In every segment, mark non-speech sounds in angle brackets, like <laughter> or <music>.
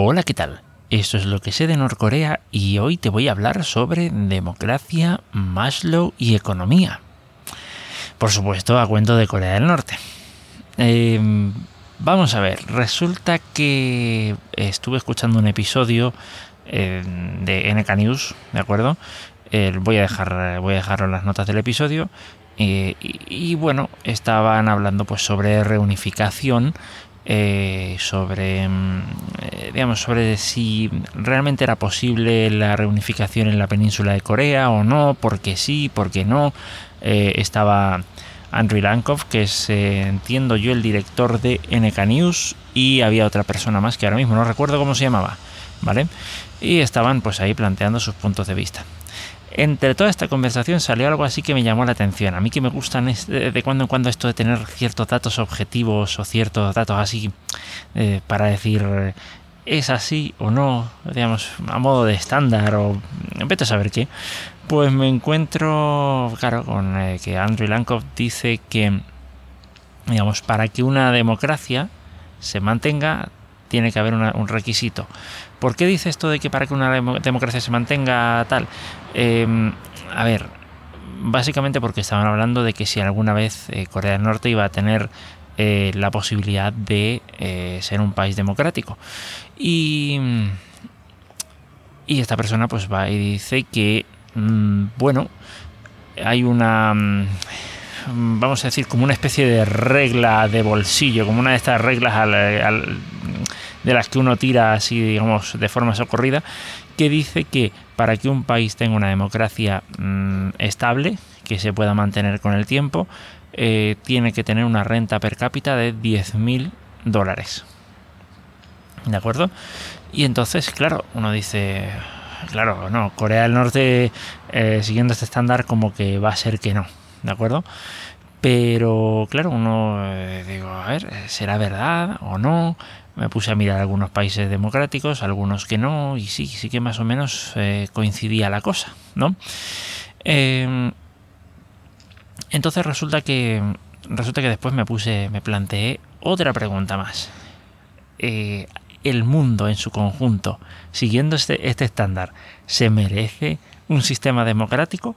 Hola, ¿qué tal? Esto es lo que sé de Norcorea y hoy te voy a hablar sobre democracia, Maslow y economía. Por supuesto, a cuento de Corea del Norte. Em, vamos a ver, resulta que estuve escuchando un episodio em, de NK News, ¿de acuerdo? voy a dejar voy a dejarlo las notas del episodio eh, y, bueno estaban hablando pues sobre reunificación eh, sobre, mm, eh, digamos, sobre si realmente era posible la reunificación en la península de Corea o no, porque sí, porque no. Eh, estaba Andrew Lankov, que es, entiendo yo, el director de NK News, y había otra persona más que ahora mismo no recuerdo cómo se llamaba, ¿vale? Y estaban pues ahí planteando sus puntos de vista entre toda esta conversación salió algo así que me llamó la atención. A mí que me gustan de cuando en cuando esto de tener ciertos datos objetivos o ciertos datos así eh, para decir es así o no, digamos, a modo de estándar o vete a saber qué. Pues me encuentro, claro, con eh, que Andrew Lankov dice que, digamos, para que una democracia se mantenga tiene que haber un requisito. ¿Por qué dice esto de que para que una democracia se mantenga tal? Em, a ver, básicamente porque estaban hablando de que si alguna vez eh, Corea del Norte iba a tener eh, la posibilidad de eh, ser un país democrático. Y, y esta persona pues va y dice que, mm, bueno, hay una mm, vamos a decir, como una especie de regla de bolsillo, como una de estas reglas al, de las que uno tira así, digamos, de forma socorrida, que dice que para que un país tenga una democracia mm, estable, que se pueda mantener con el tiempo, eh, tiene que tener una renta per cápita de 10.000 dólares. ¿De acuerdo? Y entonces, claro, uno dice, claro, no, Corea del Norte, eh, siguiendo este estándar, como que va a ser que no, ¿de acuerdo? Pero claro, uno eh, digo, a ver, ¿será verdad o no? Me puse a mirar algunos países democráticos, algunos que no, y sí, sí que más o menos eh, coincidía la cosa, ¿no? Em, entonces resulta que resulta que después me puse, me planteé otra pregunta más. Eh, el mundo en su conjunto, siguiendo este, este estándar, ¿se merece un sistema democrático?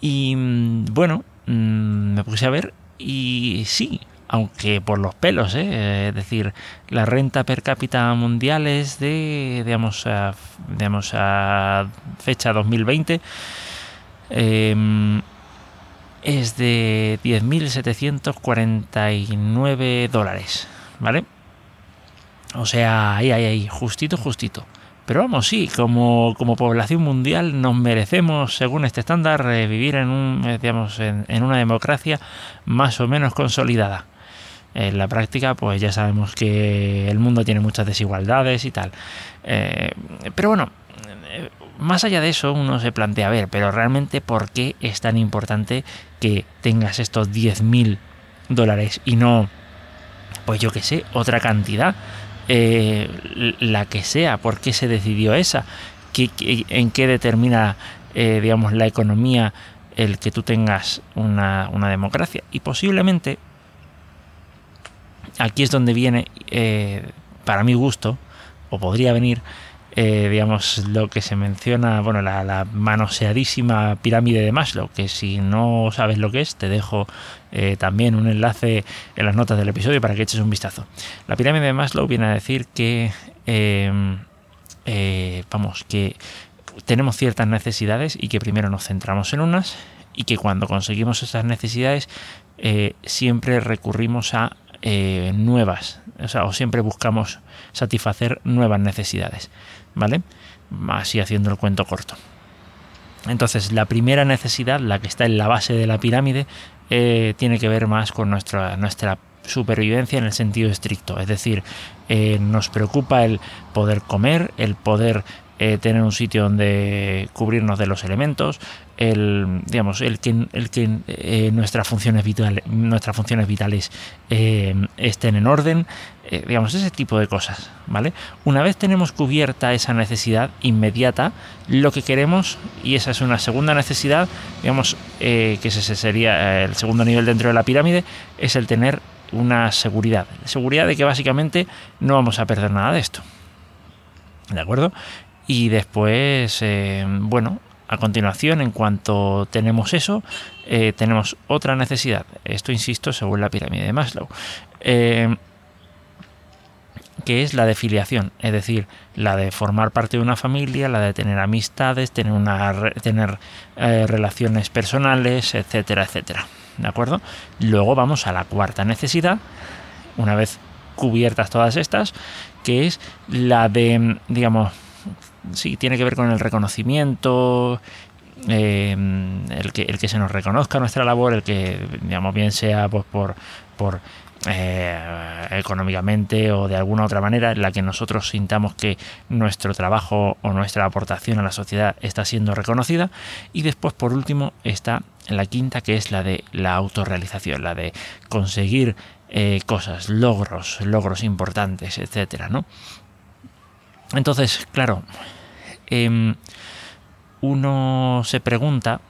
Y mm, bueno, mm, me puse a ver y sí, aunque por los pelos, ¿eh? es decir, la renta per cápita mundial es de, digamos, a, digamos, a fecha 2020, em, es de 10.749 dólares, ¿vale? O sea, ahí, ahí, ahí, justito, justito. Pero vamos, sí, como, como población mundial nos merecemos, según este estándar, eh, vivir en, un, eh, digamos, en, una democracia más o menos consolidada. En la práctica, pues ya sabemos que el mundo tiene muchas desigualdades y tal. Eh, pero bueno, más allá de eso, uno se plantea, a ver, pero realmente, ¿por qué es tan importante que tengas estos 10.000 dólares y no, pues yo qué sé, otra cantidad? Eh, la que sea, por qué se decidió esa, ¿Qué, en qué determina, eh, digamos, la economía el que tú tengas una, democracia. Y posiblemente aquí es donde viene, eh, para mi gusto, o podría venir, eh, digamos, lo que se menciona, bueno, la, manoseadísima pirámide de Maslow, que si no sabes lo que es, te dejo eh, también un enlace en las notas del episodio para que eches un vistazo. La pirámide de Maslow viene a decir que, em, vamos, que tenemos ciertas necesidades y que primero nos centramos en unas y que cuando conseguimos esas necesidades siempre recurrimos a nuevas, o sea, o siempre buscamos satisfacer nuevas necesidades. ¿vale? Así haciendo el cuento corto. Entonces, la primera necesidad, la que está en la base de la pirámide, eh, tiene que ver más con nuestra, nuestra supervivencia en el sentido estricto. Es decir, eh, nos preocupa el poder comer, el poder eh, tener un sitio donde cubrirnos de los elementos, el digamos el que, el que eh, nuestras funciones vitales nuestras funciones vitales estén en orden digamos ese tipo de cosas vale una vez tenemos cubierta esa necesidad inmediata lo que queremos y esa es una segunda necesidad digamos que ese sería el segundo nivel dentro de la pirámide es el tener una seguridad seguridad de que básicamente no vamos a perder nada de esto ¿De acuerdo? Y después, bueno, a continuación, en cuanto tenemos eso, tenemos otra necesidad. Esto, insisto, según la pirámide de Maslow que es la de filiación, es decir, la de formar parte de una familia, la de tener amistades, tener, una, tener eh, relaciones personales, etcétera, etcétera. ¿De acuerdo? Luego vamos a la cuarta necesidad, una vez cubiertas todas estas, que es la de, digamos, sí, tiene que ver con el reconocimiento, eh, el, que, el que se nos reconozca nuestra labor, el que, digamos, bien sea pues, por, por eh, económicamente o de alguna otra manera en la que nosotros sintamos que nuestro trabajo o nuestra aportación a la sociedad está siendo reconocida y después por último está la quinta que es la de la autorrealización la de conseguir eh, cosas logros logros importantes etcétera ¿no? entonces claro em, uno se pregunta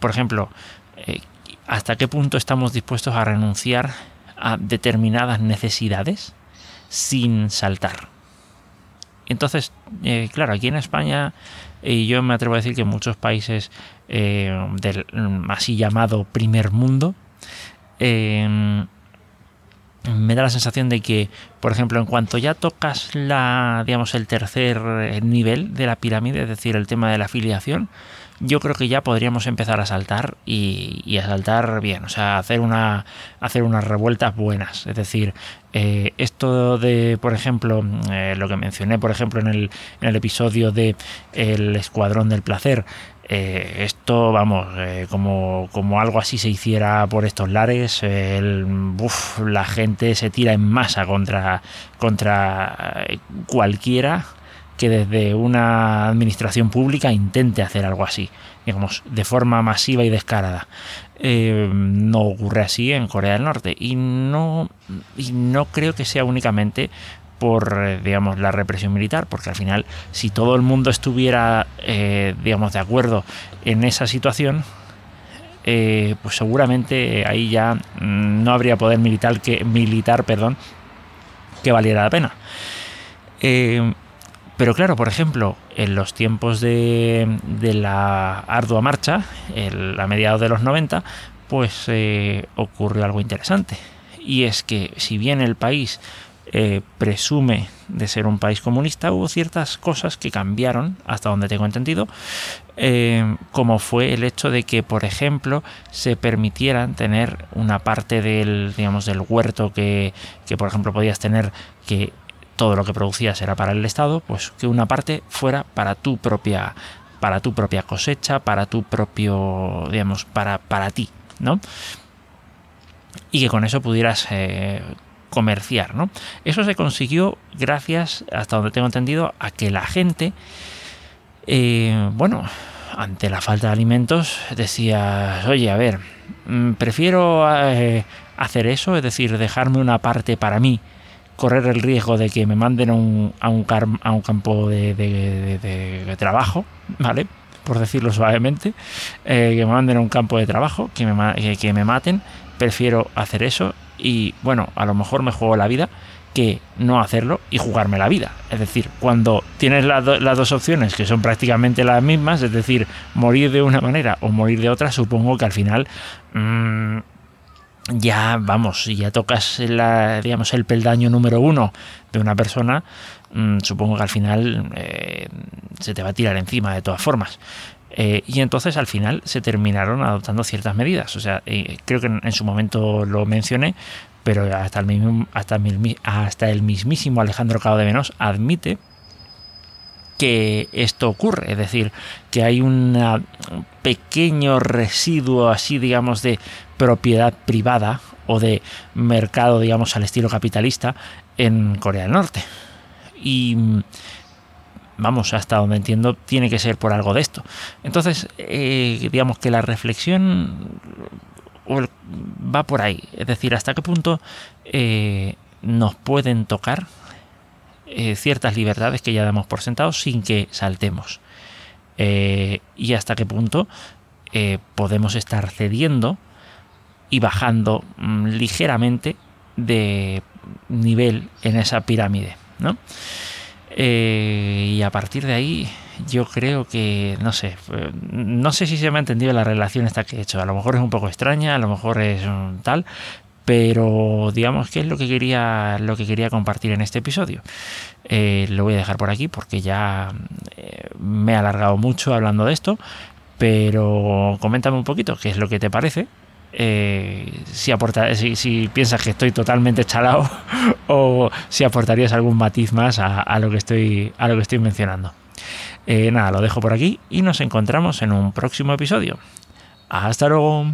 por ejemplo eh, hasta qué punto estamos dispuestos a renunciar a determinadas necesidades sin saltar. Entonces, eh, claro, aquí en España, y yo me atrevo a decir que en muchos países eh, del así llamado primer mundo, eh, me da la sensación de que, por ejemplo, en cuanto ya tocas la, digamos, el tercer nivel de la pirámide, es decir, el tema de la afiliación, yo creo que ya podríamos empezar a saltar y, a saltar bien, o sea, hacer, una, hacer unas revueltas buenas. Es decir, eh, esto de, por ejemplo, eh, lo que mencioné, por ejemplo, en el, en el episodio de El Escuadrón del Placer, eh, esto, vamos, como, como, algo así se hiciera por estos lares, la gente se tira en masa contra, contra cualquiera que desde una administración pública intente hacer algo así, digamos, de forma masiva y descarada. Eh, no ocurre así en Corea del Norte y no, y no creo que sea únicamente por eh, digamos la represión militar porque al final si todo el mundo estuviera eh, digamos de acuerdo en esa situación pues seguramente ahí ya mm, no habría poder militar que militar perdón que valiera la pena pero claro, por ejemplo, en los tiempos de, la ardua marcha, a mediados de los 90, pues eh, ocurrió algo interesante. Y es que si bien el país eh, presume de ser un país comunista, hubo ciertas cosas que cambiaron, hasta donde tengo entendido, eh, como fue el hecho de que, por ejemplo, se permitieran tener una parte del, digamos, del huerto que, que por ejemplo, podías tener que todo lo que producías era para el Estado, pues que una parte fuera para tu propia para tu propia cosecha, para tu propio, digamos, para, para ti, ¿no? Y que con eso pudieras eh, comerciar, ¿no? Eso se consiguió gracias, hasta donde tengo entendido, a que la gente, eh, bueno, ante la falta de alimentos, decía, oye, a ver, mm, prefiero eh, hacer eso, es decir, dejarme una parte para mí, correr el riesgo de que me manden a un, a un, a un campo de, trabajo, ¿vale? Por decirlo suavemente, eh, que me manden a un campo de trabajo, que me, que, me maten, prefiero hacer eso y bueno, a lo mejor me juego la vida que no hacerlo y jugarme la vida. Es decir, cuando tienes las, dos opciones que son prácticamente las mismas, es decir, morir de una manera o morir de otra, supongo que al final mm, ya vamos, ya tocas la, digamos, el peldaño número uno de una persona, mm, supongo que al final eh, se te va a tirar encima de todas formas. Eh, y entonces al final se terminaron adoptando ciertas medidas. O sea, eh, creo que en, su momento lo mencioné, pero hasta el, mismo, hasta, hasta el mismísimo Alejandro Cao de Venos admite que esto ocurre, es decir, que hay un pequeño residuo así, digamos, de propiedad privada o de mercado, digamos, al estilo capitalista en Corea del Norte. Y vamos, hasta donde entiendo, tiene que ser por algo de esto. Entonces, eh, digamos que la reflexión va por ahí. Es decir, hasta qué punto eh, nos pueden tocar eh, ciertas libertades que ya damos por sentados sin que saltemos. y hasta qué punto podemos estar cediendo y bajando mm, ligeramente de nivel en esa pirámide. ¿no? y a partir de ahí yo creo que, no sé, no sé si se me ha entendido la relación esta que he hecho. A lo mejor es un poco extraña, a lo mejor es tal, pero digamos que es lo que quería lo que quería compartir en este episodio eh, lo voy a dejar por aquí porque ya eh, me he alargado mucho hablando de esto pero coméntame un poquito qué es lo que te parece eh, si, aporta, si, piensas que estoy totalmente chalado <laughs> o si aportarías algún matiz más a, lo que estoy a lo que estoy mencionando. Nada lo dejo por aquí y nos encontramos en un próximo episodio. Hasta luego